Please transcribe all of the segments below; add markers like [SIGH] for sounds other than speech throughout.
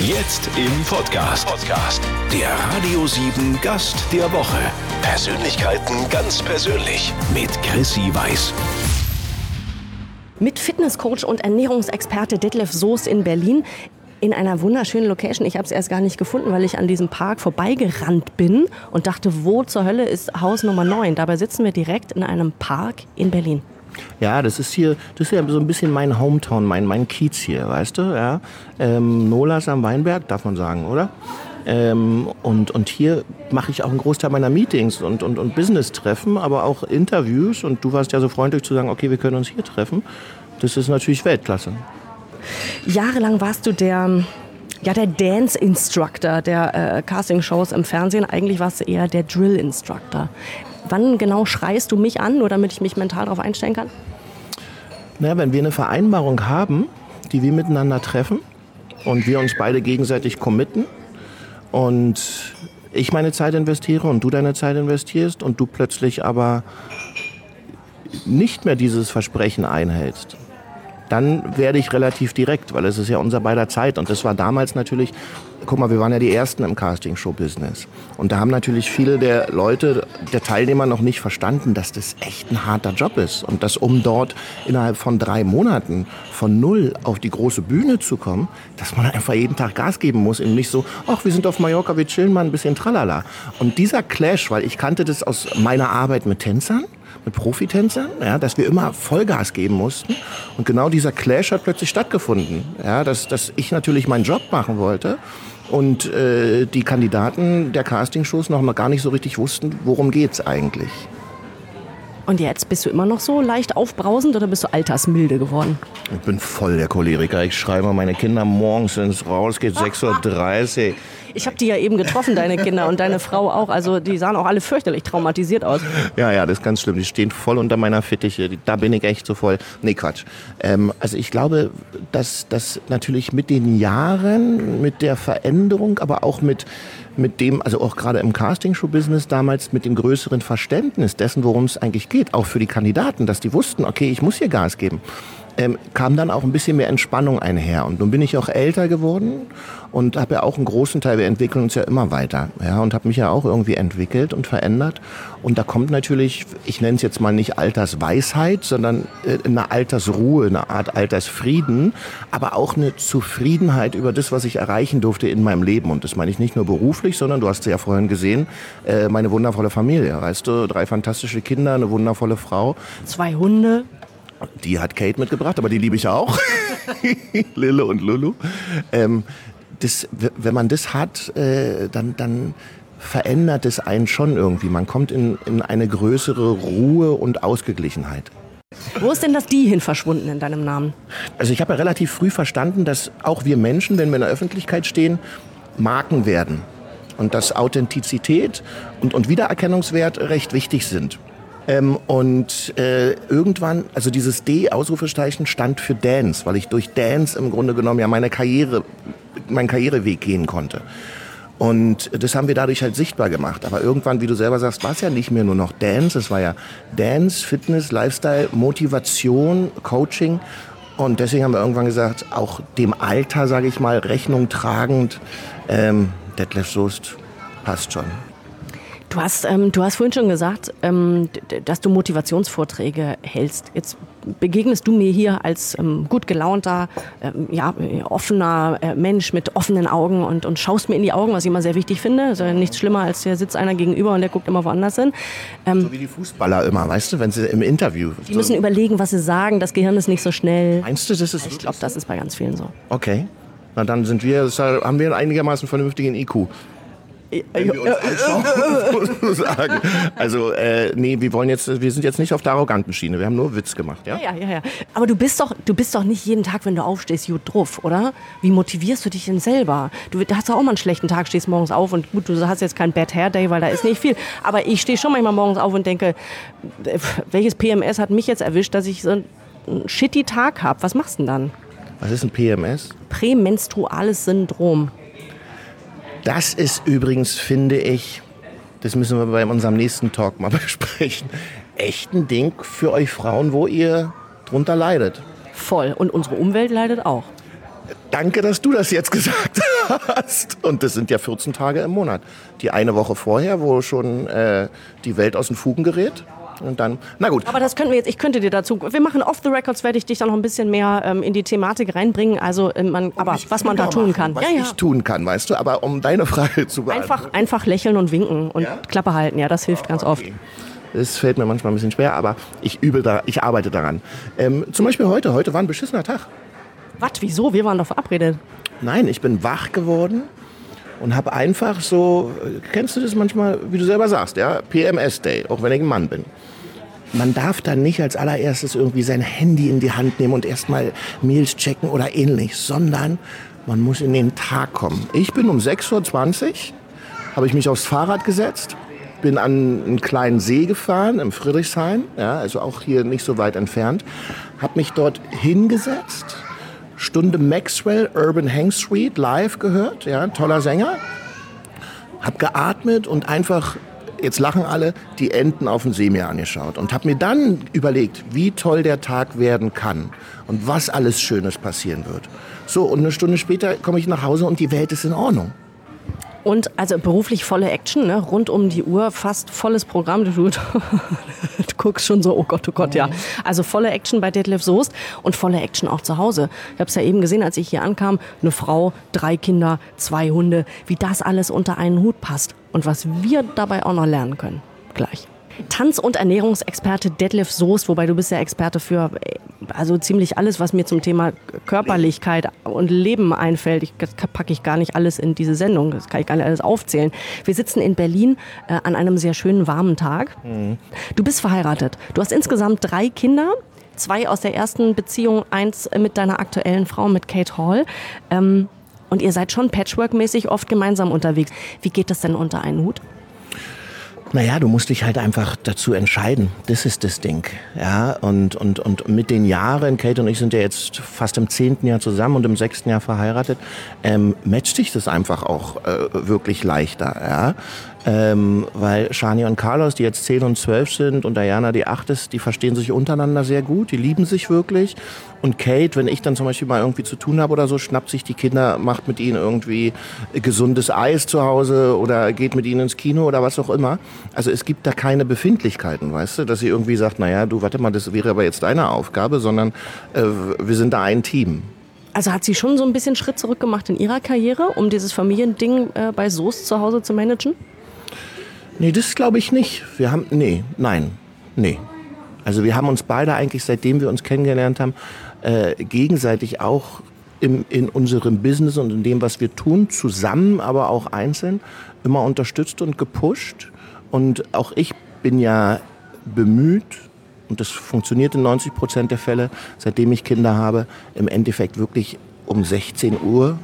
Jetzt im Podcast. Podcast. Der Radio 7 Gast der Woche. Persönlichkeiten ganz persönlich mit Chrissy Weiß. Mit Fitnesscoach und Ernährungsexperte Detlef Soest in Berlin in einer wunderschönen Location. Ich habe es erst gar nicht gefunden, weil ich an diesem Park vorbeigerannt bin und dachte, wo zur Hölle ist Haus Nummer 9? Dabei sitzen wir direkt in einem Park in Berlin. Ja, das ist hier, das ist ja so ein bisschen mein Hometown, mein, mein Kiez hier, weißt du, ja. Ähm, Nolas am Weinberg, darf man sagen, oder? Ähm, und, und hier mache ich auch einen Großteil meiner Meetings und, und, und Business-Treffen, aber auch Interviews. Und du warst ja so freundlich zu sagen, okay, wir können uns hier treffen. Das ist natürlich Weltklasse. Jahrelang warst du der, ja, der Dance-Instructor der äh, Casting-Shows im Fernsehen. Eigentlich warst du eher der Drill-Instructor. Wann genau schreist du mich an, nur damit ich mich mental darauf einstellen kann? Na, wenn wir eine Vereinbarung haben, die wir miteinander treffen und wir uns beide gegenseitig committen und ich meine Zeit investiere und du deine Zeit investierst und du plötzlich aber nicht mehr dieses Versprechen einhältst, dann werde ich relativ direkt, weil es ist ja unser beider Zeit. Und das war damals natürlich, guck mal, wir waren ja die Ersten im Casting-Show-Business. Und da haben natürlich viele der Leute, der Teilnehmer noch nicht verstanden, dass das echt ein harter Job ist. Und dass um dort innerhalb von drei Monaten von null auf die große Bühne zu kommen, dass man einfach jeden Tag Gas geben muss und nicht so, ach, wir sind auf Mallorca, wir chillen mal ein bisschen tralala. Und dieser Clash, weil ich kannte das aus meiner Arbeit mit Tänzern, mit Profitänzern, ja, dass wir immer Vollgas geben mussten. Und genau dieser Clash hat plötzlich stattgefunden. Ja, dass, dass ich natürlich meinen Job machen wollte und äh, die Kandidaten der Castingshows noch mal gar nicht so richtig wussten, worum geht's eigentlich. Und jetzt bist du immer noch so leicht aufbrausend oder bist du altersmilde geworden? Ich bin voll der Choleriker. Ich schreibe meine Kinder morgens, wenn es rausgeht, [LAUGHS] 6.30 Uhr. Ich habe die ja eben getroffen, deine Kinder und deine Frau auch. Also die sahen auch alle fürchterlich traumatisiert aus. Ja, ja, das ist ganz schlimm. Die stehen voll unter meiner Fittiche. Da bin ich echt so voll. Nee, Quatsch. Ähm, also ich glaube, dass das natürlich mit den Jahren, mit der Veränderung, aber auch mit mit dem, also auch gerade im Castingshow-Business damals mit dem größeren Verständnis dessen, worum es eigentlich geht, auch für die Kandidaten, dass die wussten, okay, ich muss hier Gas geben ähm, kam dann auch ein bisschen mehr Entspannung einher. Und nun bin ich auch älter geworden und habe ja auch einen großen Teil, wir entwickeln uns ja immer weiter, ja, und habe mich ja auch irgendwie entwickelt und verändert. Und da kommt natürlich, ich nenne es jetzt mal nicht Altersweisheit, sondern äh, eine Altersruhe, eine Art Altersfrieden, aber auch eine Zufriedenheit über das, was ich erreichen durfte in meinem Leben. Und das meine ich nicht nur beruflich, sondern du hast ja vorhin gesehen, äh, meine wundervolle Familie, weißt du, drei fantastische Kinder, eine wundervolle Frau. Zwei Hunde. Die hat Kate mitgebracht, aber die liebe ich auch. [LAUGHS] Lille und Lulu. Ähm, das, wenn man das hat, äh, dann, dann verändert es einen schon irgendwie. Man kommt in, in eine größere Ruhe und Ausgeglichenheit. Wo ist denn das Die hin verschwunden in deinem Namen? Also ich habe ja relativ früh verstanden, dass auch wir Menschen, wenn wir in der Öffentlichkeit stehen, Marken werden. Und dass Authentizität und, und Wiedererkennungswert recht wichtig sind. Ähm, und äh, irgendwann, also dieses D-Ausrufezeichen stand für Dance, weil ich durch Dance im Grunde genommen ja meine Karriere, meinen Karriereweg gehen konnte. Und das haben wir dadurch halt sichtbar gemacht. Aber irgendwann, wie du selber sagst, war es ja nicht mehr nur noch Dance. Es war ja Dance, Fitness, Lifestyle, Motivation, Coaching. Und deswegen haben wir irgendwann gesagt, auch dem Alter, sage ich mal, Rechnung tragend, ähm, Detlef Soest passt schon. Du hast, ähm, du hast vorhin schon gesagt, ähm, dass du Motivationsvorträge hältst. Jetzt begegnest du mir hier als ähm, gut gelaunter, ähm, ja, offener äh, Mensch mit offenen Augen und, und schaust mir in die Augen, was ich immer sehr wichtig finde. Also nichts schlimmer, als der sitzt einer gegenüber und der guckt immer woanders hin. Ähm, so wie die Fußballer immer, weißt du, wenn sie im Interview. Die müssen überlegen, was sie sagen. Das Gehirn ist nicht so schnell. Meinst du, das ist Ich glaube, das ist bei ganz vielen so. Okay. Na dann sind wir, haben wir einen einigermaßen vernünftigen IQ. Wenn wir uns anschauen, [LAUGHS] sagen. Also, äh, nee, wir wollen jetzt, wir sind jetzt nicht auf der arroganten Schiene. Wir haben nur Witz gemacht, ja? Ja, ja, ja. Aber du bist doch, du bist doch nicht jeden Tag, wenn du aufstehst, gut drauf, oder? Wie motivierst du dich denn selber? Du hast doch auch mal einen schlechten Tag, stehst morgens auf und gut, du hast jetzt keinen Bad Hair Day, weil da ist nicht viel. Aber ich stehe schon manchmal morgens auf und denke, welches PMS hat mich jetzt erwischt, dass ich so einen shitty Tag habe? Was machst du denn dann? Was ist ein PMS? Prämenstruales Syndrom. Das ist übrigens, finde ich, das müssen wir bei unserem nächsten Talk mal [LAUGHS] besprechen, echt ein Ding für euch Frauen, wo ihr drunter leidet. Voll. Und unsere Umwelt leidet auch. Danke, dass du das jetzt [LAUGHS] gesagt hast. Und das sind ja 14 Tage im Monat. Die eine Woche vorher, wo schon äh, die Welt aus den Fugen gerät. Und dann, na gut. Aber das könnten wir jetzt, ich könnte dir dazu, wir machen off the records, werde ich dich da noch ein bisschen mehr ähm, in die Thematik reinbringen. Also, äh, man, aber was man da tun kann. Was ja, ich tun kann, weißt du. Aber um deine [LAUGHS] Frage zu beantworten. Einfach, einfach lächeln und winken und ja? Klappe halten, ja, das hilft ganz okay. oft. Es fällt mir manchmal ein bisschen schwer, aber ich übe da, ich arbeite daran. Ähm, zum Beispiel heute, heute war ein beschissener Tag. Was, wieso? Wir waren doch verabredet. Nein, ich bin wach geworden und habe einfach so, kennst du das manchmal, wie du selber sagst, ja, PMS-Day, auch wenn ich ein Mann bin. Man darf dann nicht als allererstes irgendwie sein Handy in die Hand nehmen und erstmal Mails checken oder ähnlich, sondern man muss in den Tag kommen. Ich bin um 6.20 Uhr, habe ich mich aufs Fahrrad gesetzt, bin an einen kleinen See gefahren im Friedrichshain, ja, also auch hier nicht so weit entfernt, habe mich dort hingesetzt, Stunde Maxwell Urban Hang Street live gehört, ja, toller Sänger. Hab geatmet und einfach, jetzt lachen alle, die Enten auf dem See mir angeschaut und hab mir dann überlegt, wie toll der Tag werden kann und was alles Schönes passieren wird. So, und eine Stunde später komme ich nach Hause und die Welt ist in Ordnung. Und also beruflich volle Action, ne? rund um die Uhr, fast volles Programm. Du, [LAUGHS] guckst schon so, oh Gott, oh Gott, ja. Also volle Action bei Detlef Soest und volle Action auch zu Hause. Ich habe es ja eben gesehen, als ich hier ankam, eine Frau, drei Kinder, zwei Hunde, wie das alles unter einen Hut passt und was wir dabei auch noch lernen können. Gleich. Tanz- und Ernährungsexperte Detlef Soest, wobei du bist ja Experte für also ziemlich alles, was mir zum Thema Körperlichkeit und Leben einfällt. Ich, das packe ich gar nicht alles in diese Sendung, das kann ich gar nicht alles aufzählen. Wir sitzen in Berlin äh, an einem sehr schönen warmen Tag. Mhm. Du bist verheiratet. Du hast insgesamt drei Kinder zwei aus der ersten Beziehung, eins mit deiner aktuellen Frau, mit Kate Hall. Ähm, und ihr seid schon patchwork-mäßig oft gemeinsam unterwegs. Wie geht das denn unter einen Hut? Naja, du musst dich halt einfach dazu entscheiden. Das ist das Ding. Ja, und, und, und mit den Jahren, Kate und ich sind ja jetzt fast im zehnten Jahr zusammen und im sechsten Jahr verheiratet, ähm, matcht sich das einfach auch äh, wirklich leichter. Ja? Ähm, weil Shani und Carlos, die jetzt 10 und 12 sind und Diana, die 8 ist, die verstehen sich untereinander sehr gut, die lieben sich wirklich. Und Kate, wenn ich dann zum Beispiel mal irgendwie zu tun habe oder so, schnappt sich die Kinder, macht mit ihnen irgendwie gesundes Eis zu Hause oder geht mit ihnen ins Kino oder was auch immer. Also es gibt da keine Befindlichkeiten, weißt du, dass sie irgendwie sagt, naja, du warte mal, das wäre aber jetzt deine Aufgabe, sondern äh, wir sind da ein Team. Also hat sie schon so ein bisschen Schritt zurück gemacht in ihrer Karriere, um dieses Familiending äh, bei Soest zu Hause zu managen? Nee, das glaube ich nicht. Wir haben, nee, nein, nee. Also wir haben uns beide eigentlich, seitdem wir uns kennengelernt haben, äh, gegenseitig auch im, in unserem Business und in dem, was wir tun, zusammen, aber auch einzeln, immer unterstützt und gepusht. Und auch ich bin ja bemüht, und das funktioniert in 90 Prozent der Fälle, seitdem ich Kinder habe, im Endeffekt wirklich um 16 Uhr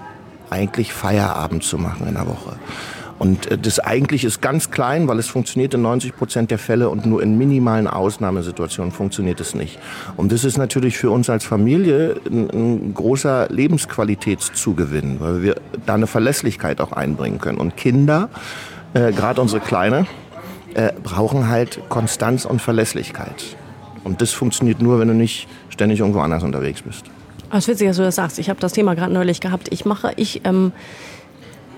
eigentlich Feierabend zu machen in der Woche. Und äh, das eigentlich ist ganz klein, weil es funktioniert in 90 Prozent der Fälle und nur in minimalen Ausnahmesituationen funktioniert es nicht. Und das ist natürlich für uns als Familie ein, ein großer Lebensqualitätszugewinn, weil wir da eine Verlässlichkeit auch einbringen können. Und Kinder, äh, gerade unsere Kleine, äh, brauchen halt Konstanz und Verlässlichkeit. Und das funktioniert nur, wenn du nicht ständig irgendwo anders unterwegs bist. Es ist witzig, dass du das sagst. Ich habe das Thema gerade neulich gehabt. Ich mache, ich ähm,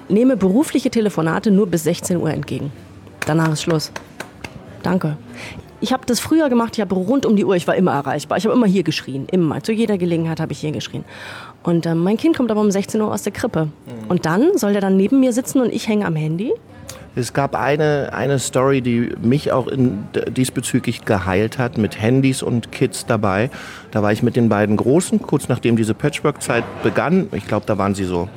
nehme berufliche Telefonate nur bis 16 Uhr entgegen. Danach ist Schluss. Danke. Ich habe das früher gemacht, ich habe rund um die Uhr, ich war immer erreichbar. Ich habe immer hier geschrien, immer. Zu jeder Gelegenheit habe ich hier geschrien. Und äh, mein Kind kommt aber um 16 Uhr aus der Krippe. Mhm. Und dann soll der dann neben mir sitzen und ich hänge am Handy. Es gab eine, eine Story, die mich auch in, diesbezüglich geheilt hat, mit Handys und Kids dabei. Da war ich mit den beiden Großen, kurz nachdem diese Patchwork-Zeit begann. Ich glaube, da waren sie so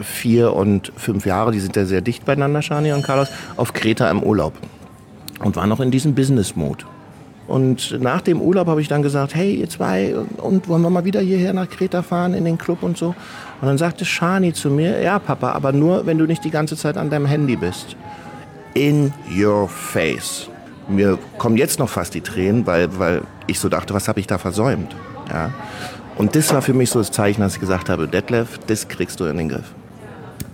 vier und fünf Jahre, die sind ja sehr dicht beieinander, Shani und Carlos, auf Kreta im Urlaub und waren noch in diesem Business-Mode. Und nach dem Urlaub habe ich dann gesagt, hey, ihr zwei, und wollen wir mal wieder hierher nach Kreta fahren, in den Club und so? Und dann sagte Shani zu mir, ja Papa, aber nur, wenn du nicht die ganze Zeit an deinem Handy bist. In your face. Mir kommen jetzt noch fast die Tränen, weil, weil ich so dachte, was habe ich da versäumt? Ja? Und das war für mich so das Zeichen, dass ich gesagt habe, Detlef, das kriegst du in den Griff.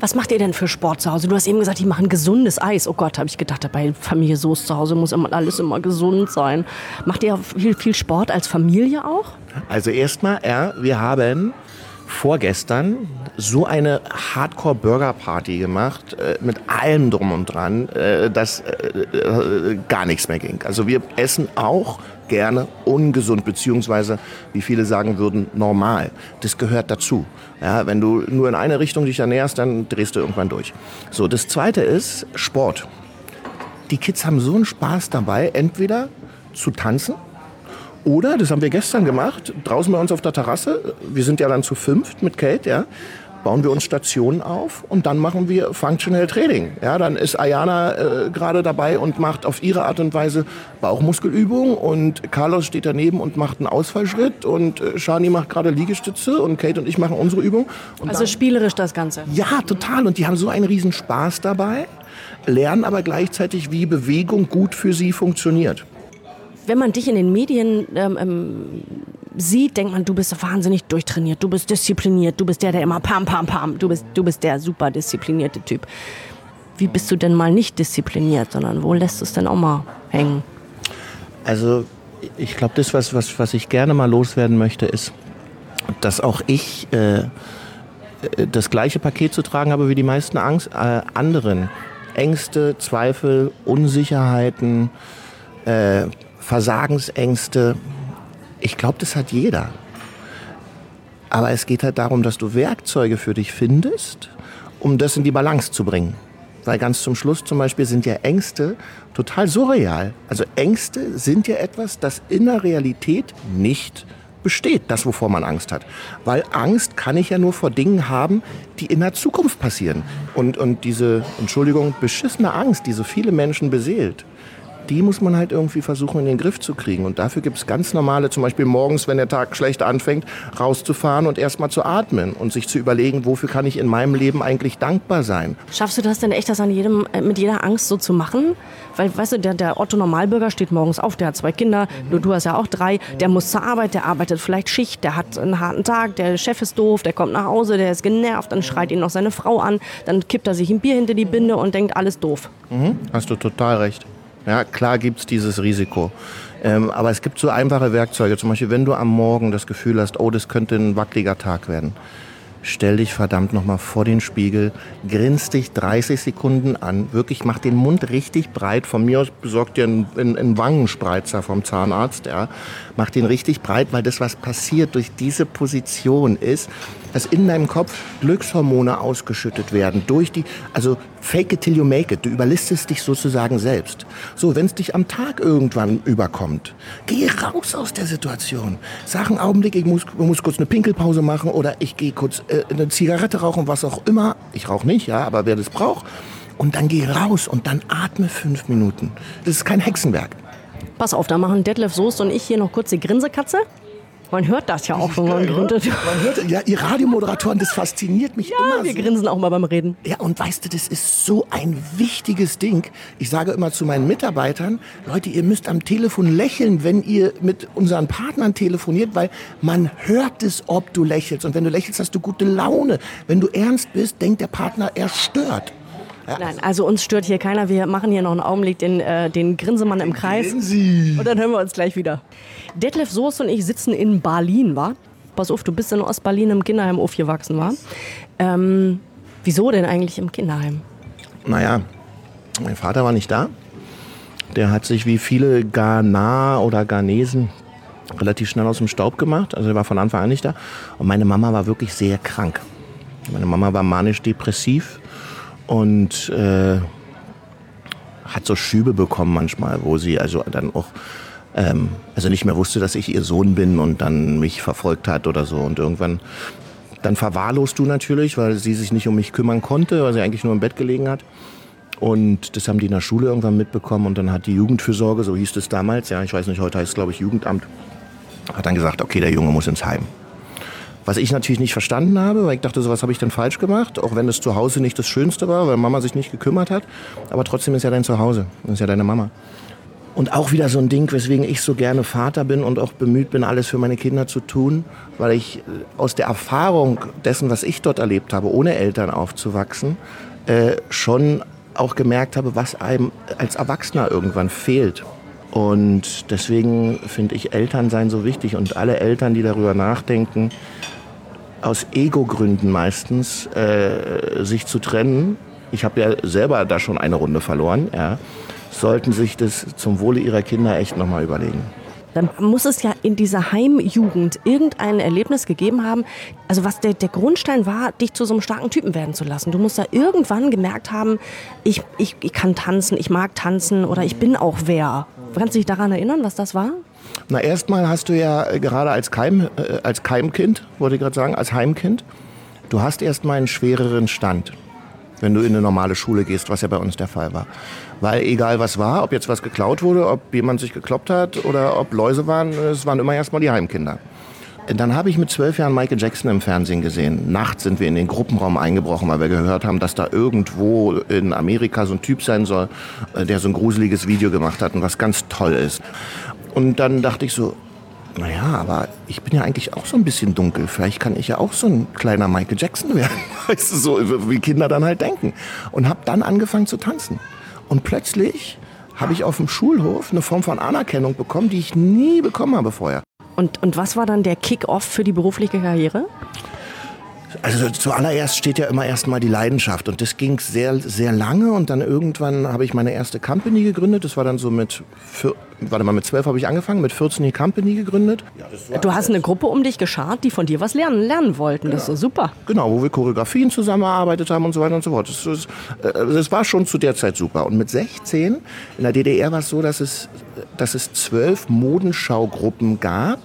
Was macht ihr denn für Sport zu Hause? Du hast eben gesagt, die machen gesundes Eis. Oh Gott, habe ich gedacht, bei Familie Soße zu Hause muss immer alles immer gesund sein. Macht ihr viel, viel Sport als Familie auch? Also erstmal, ja, wir haben vorgestern so eine Hardcore-Burger-Party gemacht, äh, mit allem drum und dran, äh, dass äh, äh, gar nichts mehr ging. Also wir essen auch gerne ungesund, beziehungsweise, wie viele sagen würden, normal. Das gehört dazu. Ja, wenn du nur in eine Richtung dich ernährst, dann drehst du irgendwann durch. So, das Zweite ist Sport. Die Kids haben so einen Spaß dabei, entweder zu tanzen, oder, das haben wir gestern gemacht, draußen bei uns auf der Terrasse, wir sind ja dann zu fünft mit Kate, ja, bauen wir uns Stationen auf und dann machen wir Functional Training. Ja, dann ist Ayana äh, gerade dabei und macht auf ihre Art und Weise Bauchmuskelübungen und Carlos steht daneben und macht einen Ausfallschritt und äh, Shani macht gerade Liegestütze und Kate und ich machen unsere Übung. Also spielerisch das Ganze. ja, total. Und die haben so einen riesen Spaß dabei, lernen aber gleichzeitig, wie Bewegung gut für sie funktioniert. Wenn man dich in den Medien ähm, ähm, sieht, denkt man, du bist wahnsinnig durchtrainiert, du bist diszipliniert, du bist der, der immer pam, pam, pam, du bist, du bist der super disziplinierte Typ. Wie bist du denn mal nicht diszipliniert, sondern wo lässt du es denn auch mal hängen? Also ich glaube, das, was, was, was ich gerne mal loswerden möchte, ist, dass auch ich äh, äh, das gleiche Paket zu tragen habe wie die meisten Angst, äh, anderen. Ängste, Zweifel, Unsicherheiten, äh, Versagensängste. Ich glaube, das hat jeder. Aber es geht halt darum, dass du Werkzeuge für dich findest, um das in die Balance zu bringen. Weil ganz zum Schluss zum Beispiel sind ja Ängste total surreal. Also Ängste sind ja etwas, das in der Realität nicht besteht, das wovor man Angst hat. Weil Angst kann ich ja nur vor Dingen haben, die in der Zukunft passieren. Und, und diese, Entschuldigung, beschissene Angst, die so viele Menschen beseelt, die muss man halt irgendwie versuchen in den Griff zu kriegen. Und dafür gibt es ganz normale, zum Beispiel morgens, wenn der Tag schlecht anfängt, rauszufahren und erstmal zu atmen und sich zu überlegen, wofür kann ich in meinem Leben eigentlich dankbar sein. Schaffst du das denn echt, das an jedem, äh, mit jeder Angst so zu machen? Weil, weißt du, der, der Otto Normalbürger steht morgens auf, der hat zwei Kinder, du, du hast ja auch drei, der muss zur Arbeit, der arbeitet vielleicht Schicht, der hat einen harten Tag, der Chef ist doof, der kommt nach Hause, der ist genervt, dann schreit ihn noch seine Frau an, dann kippt er sich ein Bier hinter die Binde und denkt, alles doof. Mhm, hast du total recht. Ja, klar gibt's dieses Risiko. Ähm, aber es gibt so einfache Werkzeuge. Zum Beispiel, wenn du am Morgen das Gefühl hast, oh, das könnte ein wackeliger Tag werden. Stell dich verdammt nochmal vor den Spiegel, grinst dich 30 Sekunden an, wirklich mach den Mund richtig breit. Von mir aus besorgt dir einen, einen, einen Wangenspreizer vom Zahnarzt, ja. Mach den richtig breit, weil das, was passiert durch diese Position ist, dass in deinem Kopf Glückshormone ausgeschüttet werden durch die, also fake it till you make it. Du überlistest dich sozusagen selbst. So, wenn es dich am Tag irgendwann überkommt, geh raus aus der Situation. Sag einen Augenblick, ich muss, muss kurz eine Pinkelpause machen oder ich gehe kurz äh, eine Zigarette rauchen, was auch immer. Ich rauche nicht, ja, aber wer das braucht. Und dann geh raus und dann atme fünf Minuten. Das ist kein Hexenwerk. Pass auf, da machen Detlef Soest und ich hier noch kurz die Grinsekatze. Man hört das ja auch, wenn man gründet. Man hört, ja, ihr Radiomoderatoren, das fasziniert mich Ja, immer wir so. grinsen auch mal beim Reden. Ja, und weißt du, das ist so ein wichtiges Ding. Ich sage immer zu meinen Mitarbeitern, Leute, ihr müsst am Telefon lächeln, wenn ihr mit unseren Partnern telefoniert, weil man hört es, ob du lächelst. Und wenn du lächelst, hast du gute Laune. Wenn du ernst bist, denkt der Partner, er stört. Nein, also uns stört hier keiner. Wir machen hier noch einen Augenblick den, äh, den Grinsemann im Kreis. Und dann hören wir uns gleich wieder. Detlef Soest und ich sitzen in Berlin, wa? Pass auf, du bist in Ostberlin im Kinderheim aufgewachsen, wa? Ähm, wieso denn eigentlich im Kinderheim? Naja, mein Vater war nicht da. Der hat sich wie viele Ghana oder Ghanesen relativ schnell aus dem Staub gemacht. Also er war von Anfang an nicht da. Und meine Mama war wirklich sehr krank. Meine Mama war manisch-depressiv und äh, hat so Schübe bekommen manchmal, wo sie also dann auch ähm, also nicht mehr wusste, dass ich ihr Sohn bin und dann mich verfolgt hat oder so. Und irgendwann dann verwahrlost du natürlich, weil sie sich nicht um mich kümmern konnte, weil sie eigentlich nur im Bett gelegen hat. Und das haben die in der Schule irgendwann mitbekommen und dann hat die Jugendfürsorge, so hieß es damals, ja, ich weiß nicht, heute heißt es glaube ich Jugendamt, hat dann gesagt, okay, der Junge muss ins Heim. Was ich natürlich nicht verstanden habe, weil ich dachte, so was habe ich denn falsch gemacht, auch wenn es zu Hause nicht das Schönste war, weil Mama sich nicht gekümmert hat. Aber trotzdem ist ja dein Zuhause, das ist ja deine Mama. Und auch wieder so ein Ding, weswegen ich so gerne Vater bin und auch bemüht bin, alles für meine Kinder zu tun, weil ich äh, aus der Erfahrung dessen, was ich dort erlebt habe, ohne Eltern aufzuwachsen, äh, schon auch gemerkt habe, was einem als Erwachsener irgendwann fehlt. Und deswegen finde ich Elternsein so wichtig und alle Eltern, die darüber nachdenken, aus Ego-Gründen meistens, äh, sich zu trennen. Ich habe ja selber da schon eine Runde verloren. Ja. Sollten sich das zum Wohle ihrer Kinder echt nochmal überlegen dann muss es ja in dieser Heimjugend irgendein Erlebnis gegeben haben, also was der, der Grundstein war, dich zu so einem starken Typen werden zu lassen. Du musst da irgendwann gemerkt haben, ich, ich, ich kann tanzen, ich mag tanzen oder ich bin auch wer. Kannst du dich daran erinnern, was das war? Na, erstmal hast du ja äh, gerade als, Keim, äh, als Keimkind, wollte ich gerade sagen, als Heimkind, du hast erstmal einen schwereren Stand wenn du in eine normale Schule gehst, was ja bei uns der Fall war. Weil egal was war, ob jetzt was geklaut wurde, ob jemand sich gekloppt hat oder ob Läuse waren, es waren immer erstmal die Heimkinder. Dann habe ich mit zwölf Jahren Michael Jackson im Fernsehen gesehen. Nachts sind wir in den Gruppenraum eingebrochen, weil wir gehört haben, dass da irgendwo in Amerika so ein Typ sein soll, äh, der so ein gruseliges Video gemacht hat und was ganz toll ist. Und dann dachte ich so, naja, aber ich bin ja eigentlich auch so ein bisschen dunkel. Vielleicht kann ich ja auch so ein kleiner Michael Jackson werden. [LAUGHS] Weißt du, so wie Kinder dann halt denken. Und habe dann angefangen zu tanzen. Und plötzlich habe ich auf dem Schulhof eine Form von Anerkennung bekommen, die ich nie bekommen habe vorher. Und, und was war dann der Kick-off für die berufliche Karriere? Also zuallererst steht ja immer erstmal die Leidenschaft und das ging sehr, sehr lange und dann irgendwann habe ich meine erste Company gegründet. Das war dann so mit, warte mal, mit zwölf habe ich angefangen, mit 14 die Company gegründet. Ja, du hast eine Gruppe um dich geschart, die von dir was lernen, lernen wollten. Das ist super. Genau, wo wir Choreografien zusammengearbeitet haben und so weiter und so fort. Das, das, äh, das war schon zu der Zeit super. Und mit 16 in der DDR war es so, dass es, dass es zwölf Modenschaugruppen gab,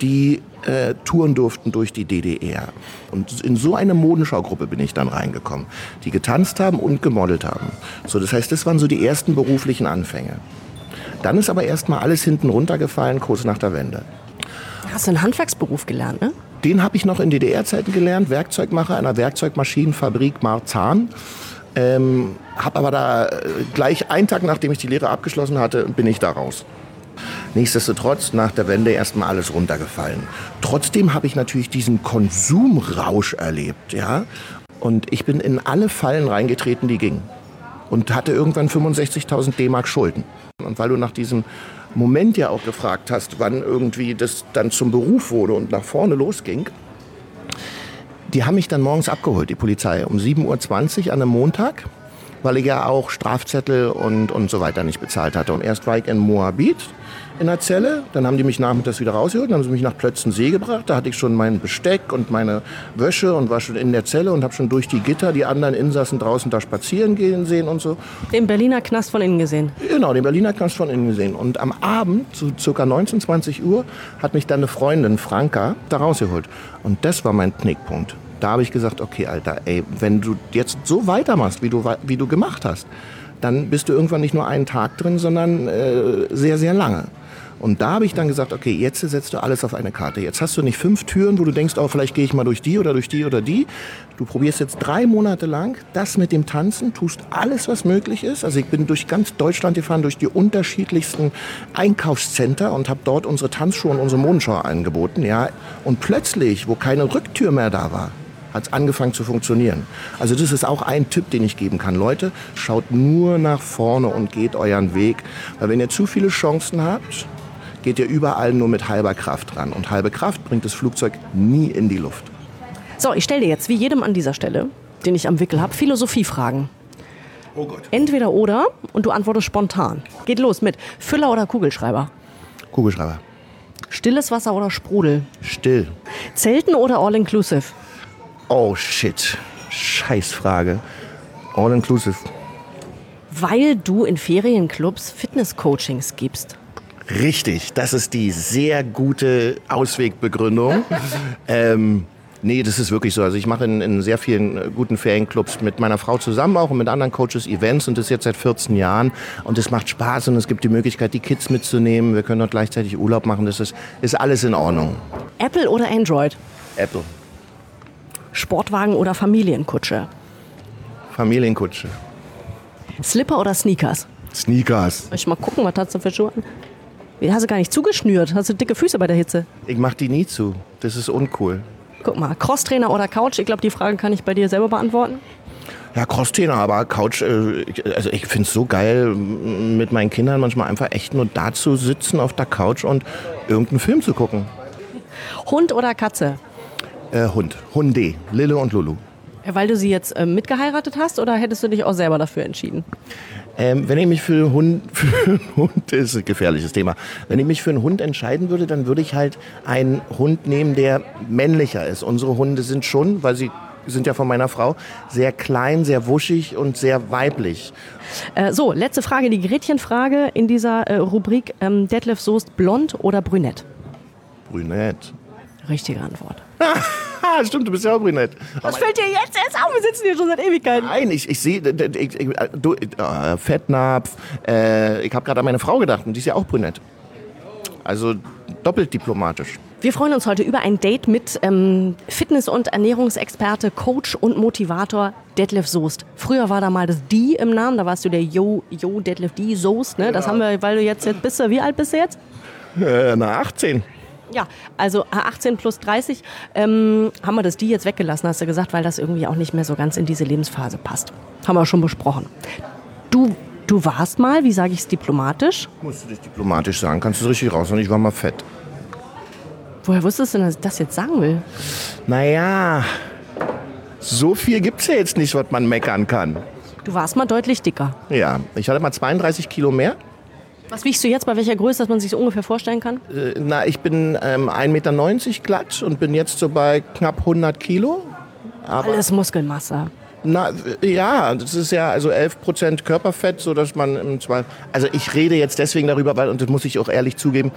die äh, touren durften durch die DDR. Und in so eine Modenschaugruppe bin ich dann reingekommen, die getanzt haben und gemodelt haben. So, das heißt, das waren so die ersten beruflichen Anfänge. Dann ist aber erstmal alles hinten runtergefallen, kurz nach der Wende. Hast du einen Handwerksberuf gelernt, ne? Den habe ich noch in DDR-Zeiten gelernt, Werkzeugmacher einer Werkzeugmaschinenfabrik Marzahn. Ähm, habe aber da äh, gleich einen Tag, nachdem ich die Lehre abgeschlossen hatte, bin ich da raus. Nichtsdestotrotz nach der Wende erstmal alles runtergefallen. Trotzdem habe ich natürlich diesen Konsumrausch erlebt, ja. Und ich bin in alle Fallen reingetreten, die gingen. Und hatte irgendwann 65.000 D-Mark Schulden. Und weil du nach diesem Moment ja auch gefragt hast, wann irgendwie das dann zum Beruf wurde und nach vorne losging, die haben mich dann morgens abgeholt, die Polizei, um 7.20 Uhr an einem Montag, weil ich ja auch Strafzettel und, und so weiter nicht bezahlt hatte. Und erst war ich in Moabit, in der Zelle. Dann haben die mich nachmittags wieder rausgeholt. Dann haben sie mich nach Plötzensee gebracht. Da hatte ich schon mein Besteck und meine Wäsche und war schon in der Zelle und habe schon durch die Gitter die anderen Insassen draußen da spazieren gehen sehen und so. Den Berliner Knast von innen gesehen? Genau, den Berliner Knast von innen gesehen. Und am Abend, so ca. 19, 20 Uhr, hat mich dann eine Freundin, Franka, da rausgeholt. Und das war mein Knickpunkt. Da habe ich gesagt, okay, Alter, ey, wenn du jetzt so weitermachst, wie du, wie du gemacht hast, dann bist du irgendwann nicht nur einen Tag drin, sondern äh, sehr, sehr lange. Und da habe ich dann gesagt, okay, jetzt setzt du alles auf eine Karte. Jetzt hast du nicht fünf Türen, wo du denkst, oh, vielleicht gehe ich mal durch die oder durch die oder die. Du probierst jetzt drei Monate lang das mit dem Tanzen, tust alles, was möglich ist. Also ich bin durch ganz Deutschland gefahren, durch die unterschiedlichsten Einkaufscenter und habe dort unsere Tanzschuhe und unsere Modenschau angeboten. Ja. Und plötzlich, wo keine Rücktür mehr da war, hat es angefangen zu funktionieren. Also das ist auch ein Tipp, den ich geben kann. Leute, schaut nur nach vorne und geht euren Weg. Weil wenn ihr zu viele Chancen habt, geht ihr überall nur mit halber Kraft ran. Und halbe Kraft bringt das Flugzeug nie in die Luft. So, ich stelle dir jetzt, wie jedem an dieser Stelle, den ich am Wickel habe, Philosophiefragen. Oh Gott. Entweder oder und du antwortest spontan. Geht los mit Füller oder Kugelschreiber? Kugelschreiber. Stilles Wasser oder Sprudel? Still. Zelten oder All-Inclusive? Oh shit. Scheißfrage. All-Inclusive. Weil du in Ferienclubs Fitness-Coachings gibst. Richtig, das ist die sehr gute Auswegbegründung. [LAUGHS] ähm, nee, das ist wirklich so. Also ich mache in, in, sehr vielen äh, guten Ferienclubs mit meiner Frau zusammen auch und mit anderen Coaches Events und das jetzt seit 14 Jahren. Und es macht Spaß und es gibt die Möglichkeit, die Kids mitzunehmen. Wir können dort gleichzeitig Urlaub machen. Das ist, ist alles in Ordnung. Apple oder Android? Apple. Sportwagen oder Familienkutsche? Familienkutsche. Slipper oder Sneakers? Sneakers. Soll ich mal gucken, was hast du für Schuhe an? Hast du gar nicht zugeschnürt. Hast du dicke Füße bei der Hitze? Ich mach die nie zu. Das ist uncool. Guck mal, Crosstrainer oder Couch? Ich glaube, die Frage kann ich bei dir selber beantworten. Ja, Crosstrainer, aber Couch, äh, also ich finde es so geil, mit meinen Kindern manchmal einfach echt nur da zu sitzen auf der Couch und irgendeinen Film zu gucken. Hund oder Katze? Äh, Hund. Hunde. Lille und Lulu. Weil du sie jetzt äh, mitgeheiratet hast oder hättest du dich auch selber dafür entschieden? Ähm, wenn ich mich für einen Hund, [LAUGHS] für einen Hund, ist ein gefährliches Thema. Wenn ich mich für einen Hund entscheiden würde, dann würde ich halt einen Hund nehmen, der männlicher ist. Unsere Hunde sind schon, weil sie sind ja von meiner Frau, sehr klein, sehr wuschig und sehr weiblich. Äh, so, letzte Frage, die Gretchenfrage in dieser äh, Rubrik. Ähm, Detlef Soest, blond oder brünett? Brünett. Richtige Antwort. [LAUGHS] Ah, stimmt, du bist ja auch brünett. Was fällt dir jetzt erst auf? Wir sitzen hier schon seit Ewigkeiten. Nein, ich, ich sehe, ich, du, äh, Fettnapf, äh, ich habe gerade an meine Frau gedacht und die ist ja auch brünett. Also doppelt diplomatisch. Wir freuen uns heute über ein Date mit ähm, Fitness- und Ernährungsexperte, Coach und Motivator Detlef Soest. Früher war da mal das Die im Namen, da warst du der Yo, Yo Detlef Die Soest. Ne? Das haben wir, weil du jetzt, jetzt bist. Wie alt bist du jetzt? Äh, na, 18. Ja, also 18 plus 30 ähm, haben wir das Die jetzt weggelassen, hast du gesagt, weil das irgendwie auch nicht mehr so ganz in diese Lebensphase passt. Haben wir schon besprochen. Du, du warst mal, wie sage ich es diplomatisch? Musst du dich diplomatisch sagen, kannst du es richtig raus und ich war mal fett. Woher wusstest du denn, dass ich das jetzt sagen will? Naja, so viel gibt's ja jetzt nicht, was man meckern kann. Du warst mal deutlich dicker. Ja, ich hatte mal 32 Kilo mehr. Was wiegst du jetzt, bei welcher Größe, dass man sich so ungefähr vorstellen kann? Äh, Na, ich bin ähm, 1,90 Meter glatt und bin jetzt so bei knapp 100 Kilo. Aber Alles Muskelmasse. Na, ja, das ist ja also 11 Prozent Körperfett, so dass man im Zweifel. Also ich rede jetzt deswegen darüber, weil, und das muss ich auch ehrlich zugeben,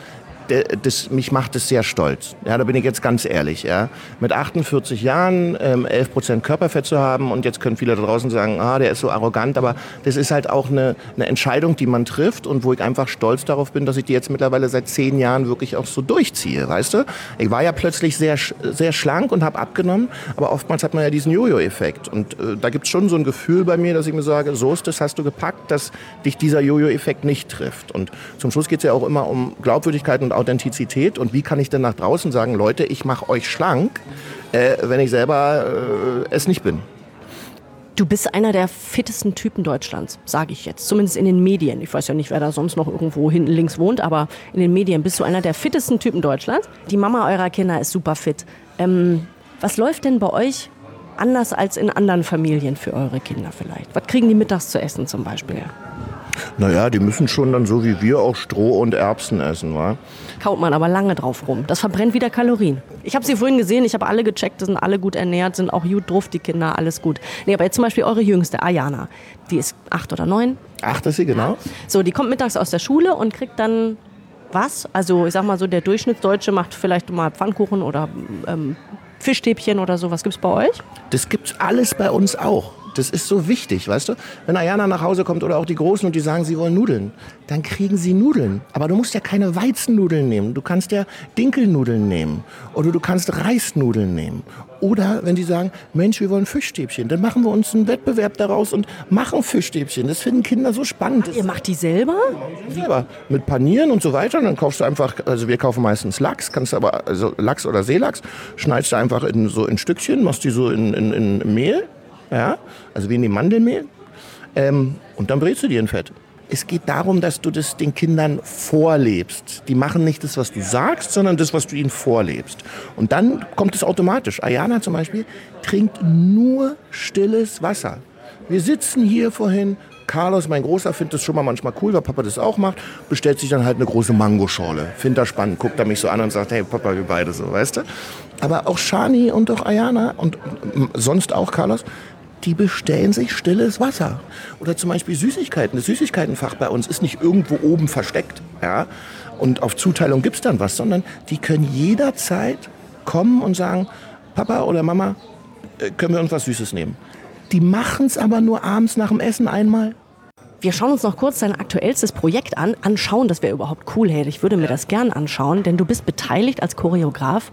das, mich macht es sehr stolz. Ja, da bin ich jetzt ganz ehrlich. Ja. Mit 48 Jahren ähm, 11 Prozent Körperfett zu haben und jetzt können viele da draußen sagen, ah, der ist so arrogant, aber das ist halt auch eine, eine Entscheidung, die man trifft und wo ich einfach stolz darauf bin, dass ich die jetzt mittlerweile seit zehn Jahren wirklich auch so durchziehe, weißt du? Ich war ja plötzlich sehr, sehr schlank und habe abgenommen, aber oftmals hat man ja diesen Jojo-Effekt und äh, da gibt es schon so ein Gefühl bei mir, dass ich mir sage, so ist das, hast du gepackt, dass dich dieser Jojo-Effekt nicht trifft. Und zum Schluss geht es ja auch immer um Glaubwürdigkeit und Authentizität und wie kann ich denn nach draußen sagen, Leute, ich mache euch schlank, äh, wenn ich selber äh, es nicht bin. Du bist einer der fittesten Typen Deutschlands, sage ich jetzt. Zumindest in den Medien. Ich weiß ja nicht, wer da sonst noch irgendwo hinten links wohnt, aber in den Medien bist du einer der fittesten Typen Deutschlands. Die Mama eurer Kinder ist super fit. Ähm, was läuft denn bei euch anders als in anderen Familien für eure Kinder vielleicht? Was kriegen die mittags zu essen zum Beispiel? Naja, die müssen schon dann so wie wir auch Stroh und Erbsen essen, wa? Kaut man aber lange drauf rum. Das verbrennt wieder Kalorien. Ich habe sie vorhin gesehen, ich habe alle gecheckt, sind alle gut ernährt, sind auch gut drauf, die Kinder, alles gut. Nee, aber jetzt zum Beispiel eure Jüngste, Ayana, die ist acht oder neun. Ach, das ist sie genau? So, die kommt mittags aus der Schule und kriegt dann was? Also ich sag mal so, der Durchschnittsdeutsche macht vielleicht mal Pfannkuchen oder ähm, Fischstäbchen oder so. Was gibt's bei euch? Das gibt's alles bei uns auch. Das ist so wichtig, weißt du? Wenn Ayana nach Hause kommt oder auch die Großen und die sagen, sie wollen Nudeln, dann kriegen sie Nudeln. Aber du musst ja keine Weizennudeln nehmen. Du kannst ja Dinkelnudeln nehmen. Oder du kannst Reisnudeln nehmen. Oder wenn die sagen, Mensch, wir wollen Fischstäbchen, dann machen wir uns einen Wettbewerb daraus und machen Fischstäbchen. Das finden Kinder so spannend. Das Ihr macht die selber? selber mit Panieren und so weiter. Und dann kaufst du einfach, also wir kaufen meistens Lachs, kannst aber, also Lachs oder Seelachs, schneidest du einfach in, so in Stückchen, machst die so in, in, in Mehl, ja, also wie in die Mandelmehl. Ähm, und dann brätst du die in Fett. Es geht darum, dass du das den Kindern vorlebst. Die machen nicht das, was du sagst, sondern das, was du ihnen vorlebst. Und dann kommt es automatisch. Ayana zum Beispiel trinkt nur stilles Wasser. Wir sitzen hier vorhin. Carlos, mein Großer, findet das schon mal manchmal cool, weil Papa das auch macht. Bestellt sich dann halt eine große Mangoschorle. Findet er spannend. Guckt er mich so an und sagt, hey Papa, wir beide so, weißt du? Aber auch Shani und auch Ayana und sonst auch Carlos, die bestellen sich stilles Wasser. Oder zum Beispiel Süßigkeiten. Das Süßigkeitenfach bei uns ist nicht irgendwo oben versteckt. Ja? Und auf Zuteilung gibt's dann was, sondern die können jederzeit kommen und sagen, Papa oder Mama, äh, können wir uns was Süßes nehmen. Die machen's aber nur abends nach dem Essen einmal. Wir schauen uns noch kurz dein aktuellstes Projekt an. Anschauen, das wäre überhaupt cool, hey. Ich würde mir das gern anschauen, denn du bist beteiligt als Choreograf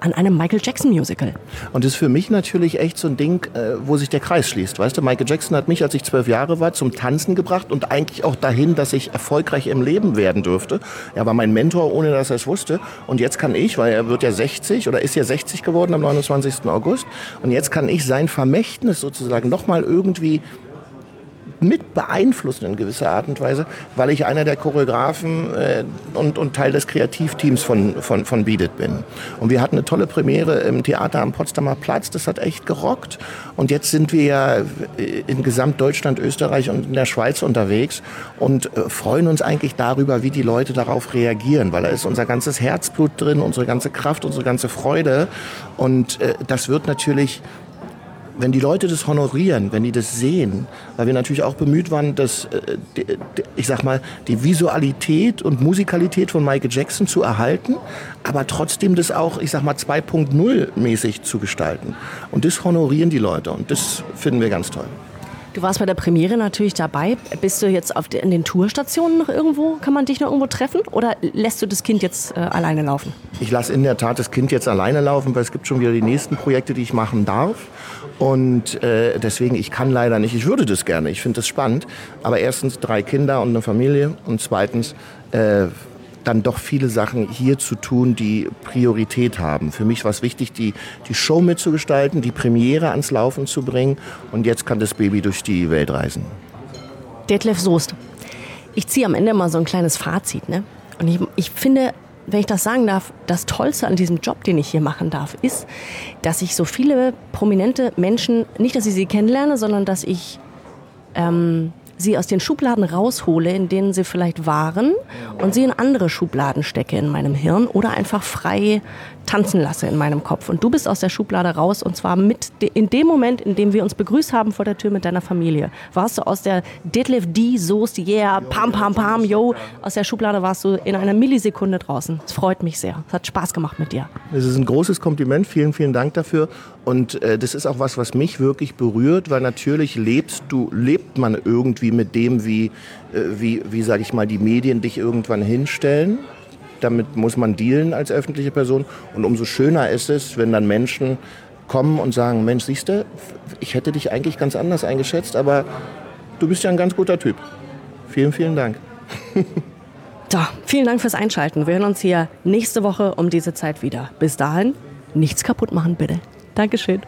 an einem Michael Jackson Musical. Und das ist für mich natürlich echt so ein Ding, äh, wo sich der Kreis schließt. Weißt du, Michael Jackson hat mich, als ich zwölf Jahre war, zum Tanzen gebracht und eigentlich auch dahin, dass ich erfolgreich im Leben werden dürfte. Er war mein Mentor, ohne dass er es wusste. Und jetzt kann ich, weil er wird ja 60 oder ist ja 60 geworden am 29. August, und jetzt kann ich sein Vermächtnis sozusagen nochmal irgendwie mit beeinflussen in gewisser Art und Weise, weil ich einer der Choreografen äh, und, und Teil des Kreativteams von, von, von Beat It bin. Und wir hatten eine tolle Premiere im Theater am Potsdamer Platz, das hat echt gerockt. Und jetzt sind wir ja in Gesamtdeutschland, Österreich und in der Schweiz unterwegs und äh, freuen uns eigentlich darüber, wie die Leute darauf reagieren, weil da ist unser ganzes Herzblut drin, unsere ganze Kraft, unsere ganze Freude. Und äh, das wird natürlich wenn die Leute das honorieren, wenn die das sehen, weil wir natürlich auch bemüht waren, dass, äh, ich sag mal, die Visualität und Musikalität von Michael Jackson zu erhalten, aber trotzdem das auch, ich sag mal, 2.0 mäßig zu gestalten. Und das honorieren die Leute und das finden wir ganz toll. Du warst bei der Premiere natürlich dabei. Bist du jetzt auf in den Tourstationen noch irgendwo? Kann man dich noch irgendwo treffen? Oder lässt du das Kind jetzt äh, alleine laufen? Ich lasse in der Tat das Kind jetzt alleine laufen, weil es gibt schon wieder die nächsten Projekte, die ich machen darf. Und äh, deswegen, ich kann leider nicht. Ich würde das gerne. Ich finde das spannend. Aber erstens drei Kinder und eine Familie. Und zweitens äh, dann doch viele Sachen hier zu tun, die Priorität haben. Für mich war es wichtig, die, die Show mitzugestalten, die Premiere ans Laufen zu bringen. Und jetzt kann das Baby durch die Welt reisen. Detlef Soest. Ich ziehe am Ende mal so ein kleines Fazit. Ne? Und ich, ich finde, wenn ich das sagen darf, das Tollste an diesem Job, den ich hier machen darf, ist, dass ich so viele prominente Menschen, nicht, dass ich sie kennenlerne, sondern dass ich ähm, sie aus den Schubladen raushole, in denen sie vielleicht waren und sie in andere Schubladen stecke in meinem Hirn oder einfach frei tanzen lasse in meinem Kopf. Und du bist aus der Schublade raus und zwar mit in dem Moment, in dem wir uns begrüßt haben vor der Tür mit deiner Familie. Warst du aus der Deadlift D Soße, yeah, pam, pam, pam, yo, aus der Schublade warst du in einer Millisekunde draußen. Es freut mich sehr. Es hat Spaß gemacht mit dir. Es ist ein großes Kompliment. Vielen, vielen Dank dafür. Und äh, das ist auch was, was mich wirklich berührt, weil natürlich lebst du, lebt man irgendwie mit dem, wie, äh, wie, wie sage ich mal, die Medien dich irgendwann hinstellen damit muss man dealen als öffentliche Person. Und umso schöner ist es, wenn dann Menschen kommen und sagen, Mensch, siehst du, ich hätte dich eigentlich ganz anders eingeschätzt, aber du bist ja ein ganz guter Typ. Vielen, vielen Dank. [LAUGHS] so, vielen Dank fürs Einschalten. Wir hören uns hier nächste Woche um diese Zeit wieder. Bis dahin, nichts kaputt machen bitte. Dankeschön.